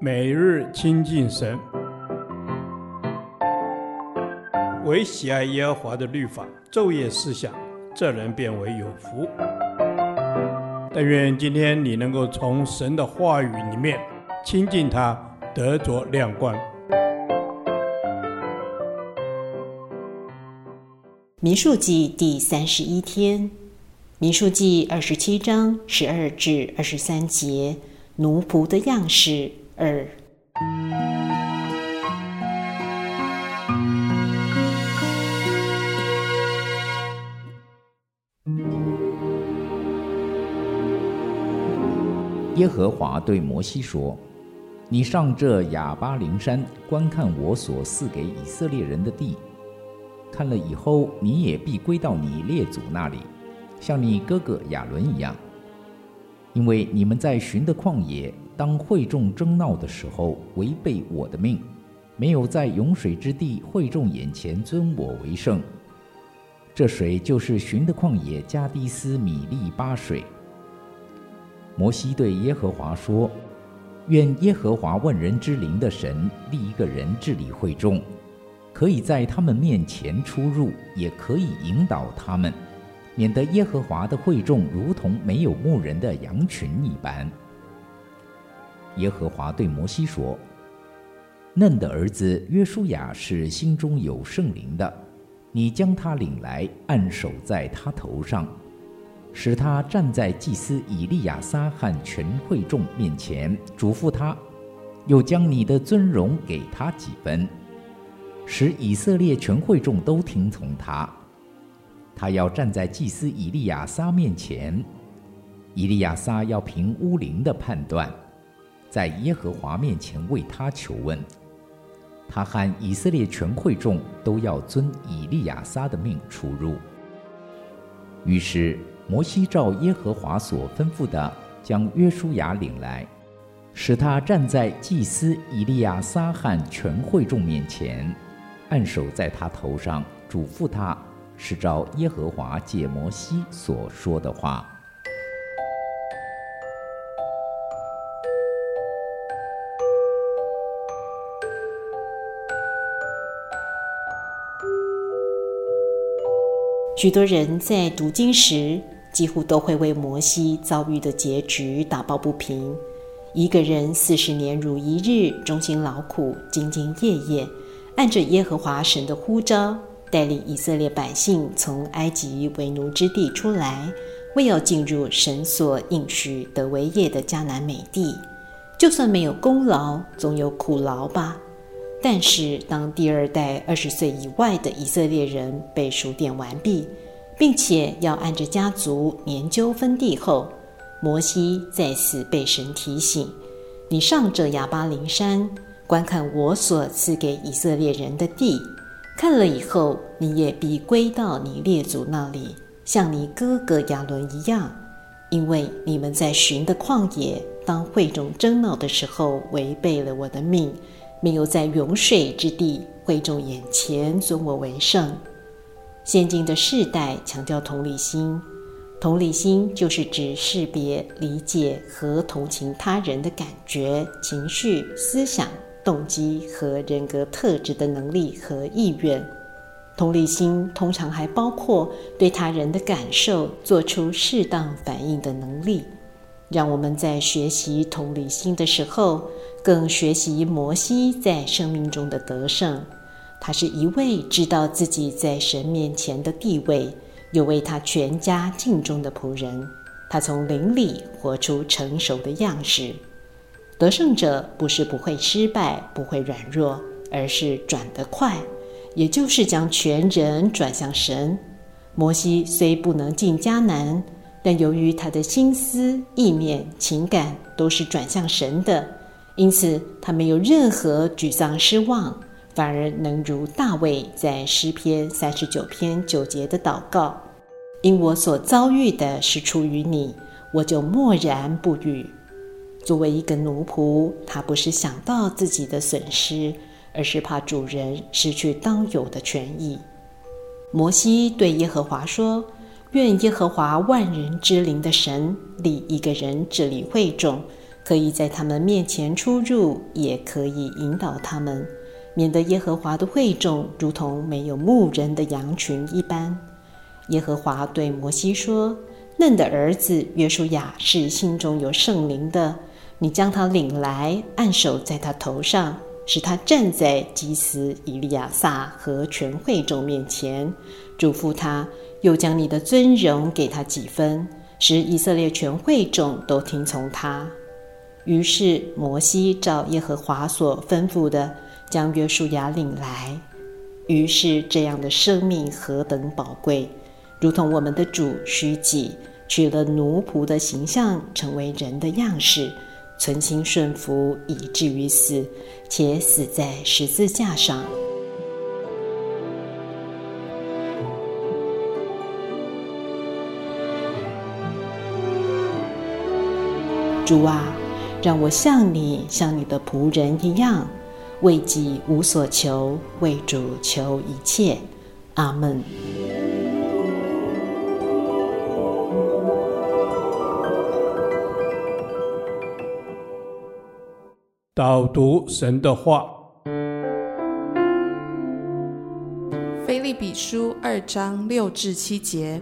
每日亲近神，唯喜爱耶和华的律法，昼夜思想，这人便为有福。但愿今天你能够从神的话语里面亲近他，得着亮光。民数记第三十一天，民数记二十七章十二至二十三节，奴仆的样式二。耶和华对摩西说：“你上这亚巴琳山，观看我所赐给以色列人的地。”看了以后，你也必归到你列祖那里，像你哥哥亚伦一样，因为你们在寻的旷野，当会众争闹的时候，违背我的命，没有在涌水之地会众眼前尊我为圣。这水就是寻的旷野加低斯米利巴水。摩西对耶和华说：“愿耶和华万人之灵的神立一个人治理会众。”可以在他们面前出入，也可以引导他们，免得耶和华的会众如同没有牧人的羊群一般。耶和华对摩西说：“嫩的儿子约书亚是心中有圣灵的，你将他领来，按手在他头上，使他站在祭司以利亚撒和全会众面前，嘱咐他，又将你的尊荣给他几分。”使以色列全会众都听从他。他要站在祭司以利亚撒面前，以利亚撒要凭乌灵的判断，在耶和华面前为他求问。他和以色列全会众都要遵以利亚撒的命出入。于是摩西照耶和华所吩咐的，将约书亚领来，使他站在祭司以利亚撒和全会众面前。按手在他头上，嘱咐他，是照耶和华借摩西所说的话。许多人在读经时，几乎都会为摩西遭遇的结局打抱不平。一个人四十年如一日，忠心劳苦，兢兢业业。按着耶和华神的呼召，带领以色列百姓从埃及为奴之地出来，为要进入神所应许得为业的迦南美地。就算没有功劳，总有苦劳吧。但是，当第二代二十岁以外的以色列人被数点完毕，并且要按着家族年究分地后，摩西再次被神提醒：“你上这亚巴琳山。”观看我所赐给以色列人的地，看了以后，你也必归到你列祖那里，像你哥哥亚伦一样，因为你们在寻的旷野，当会众争闹的时候，违背了我的命，没有在涌水之地会众眼前尊我为圣。现今的世代强调同理心，同理心就是指识别、理解和同情他人的感觉、情绪、思想。动机和人格特质的能力和意愿，同理心通常还包括对他人的感受做出适当反应的能力。让我们在学习同理心的时候，更学习摩西在生命中的得胜。他是一位知道自己在神面前的地位，又为他全家尽忠的仆人。他从灵里活出成熟的样式。得胜者不是不会失败，不会软弱，而是转得快，也就是将全人转向神。摩西虽不能进迦南，但由于他的心思、意念、情感都是转向神的，因此他没有任何沮丧、失望，反而能如大卫在诗篇三十九篇九节的祷告：“因我所遭遇的是出于你，我就默然不语。”作为一个奴仆，他不是想到自己的损失，而是怕主人失去当有的权益。摩西对耶和华说：“愿耶和华万人之灵的神立一个人治理会众，可以在他们面前出入，也可以引导他们，免得耶和华的会众如同没有牧人的羊群一般。耶和华对摩西说：“嫩的儿子约书亚是心中有圣灵的，你将他领来，按手在他头上，使他站在祭司以利亚撒和全会众面前，嘱咐他，又将你的尊荣给他几分，使以色列全会众都听从他。”于是摩西照耶和华所吩咐的，将约书亚领来。于是这样的生命何等宝贵，如同我们的主虚己，取了奴仆的形象，成为人的样式，存心顺服，以至于死，且死在十字架上。主啊！让我像你，像你的仆人一样，为己无所求，为主求一切。阿门。导读神的话，菲利比书二章六至七节，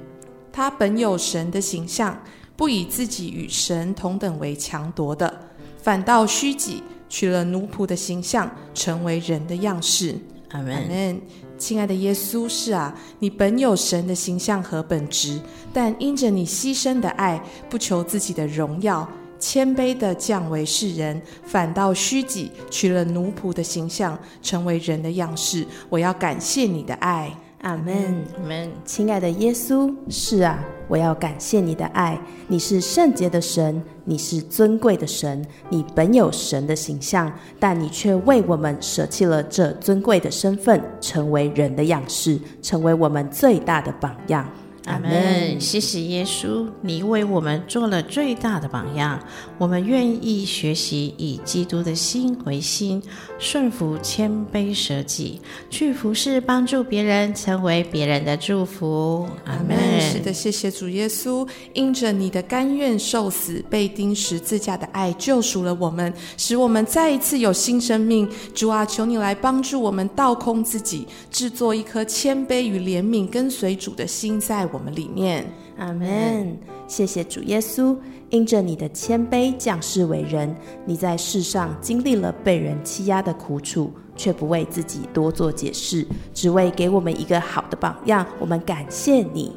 他本有神的形象，不以自己与神同等为强夺的。反倒虚己，取了奴仆的形象，成为人的样式。阿门。亲爱的耶稣，是啊，你本有神的形象和本质，但因着你牺牲的爱，不求自己的荣耀，谦卑的降为世人，反倒虚己，取了奴仆的形象，成为人的样式。我要感谢你的爱。阿门，阿门。亲爱的耶稣，是啊，我要感谢你的爱。你是圣洁的神，你是尊贵的神，你本有神的形象，但你却为我们舍弃了这尊贵的身份，成为人的样式，成为我们最大的榜样。阿门。谢谢耶稣，你为我们做了最大的榜样。我们愿意学习以基督的心为心，顺服、谦卑、舍己，去服侍、帮助别人，成为别人的祝福。阿门。是的，谢谢主耶稣，因着你的甘愿受死、被钉十字架的爱，救赎了我们，使我们再一次有新生命。主啊，求你来帮助我们倒空自己，制作一颗谦卑与怜悯、跟随主的心在我们里面，阿门。谢谢主耶稣，因着你的谦卑降世为人，你在世上经历了被人欺压的苦楚，却不为自己多做解释，只为给我们一个好的榜样。我们感谢你，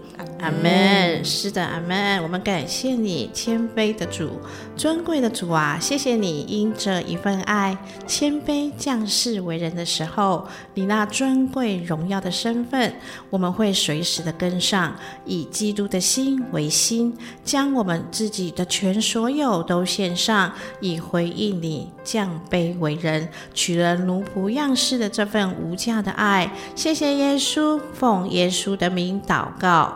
阿门。是的，阿门。我们感谢你，谦卑的主，尊贵的主啊！谢谢你，因着一份爱，谦卑降世为人的时候，你那尊贵荣耀的身份，我们会随时的跟上，以基督的心为心。将我们自己的全所有都献上，以回应你降卑为人、取了奴仆样式的这份无价的爱。谢谢耶稣，奉耶稣的名祷告，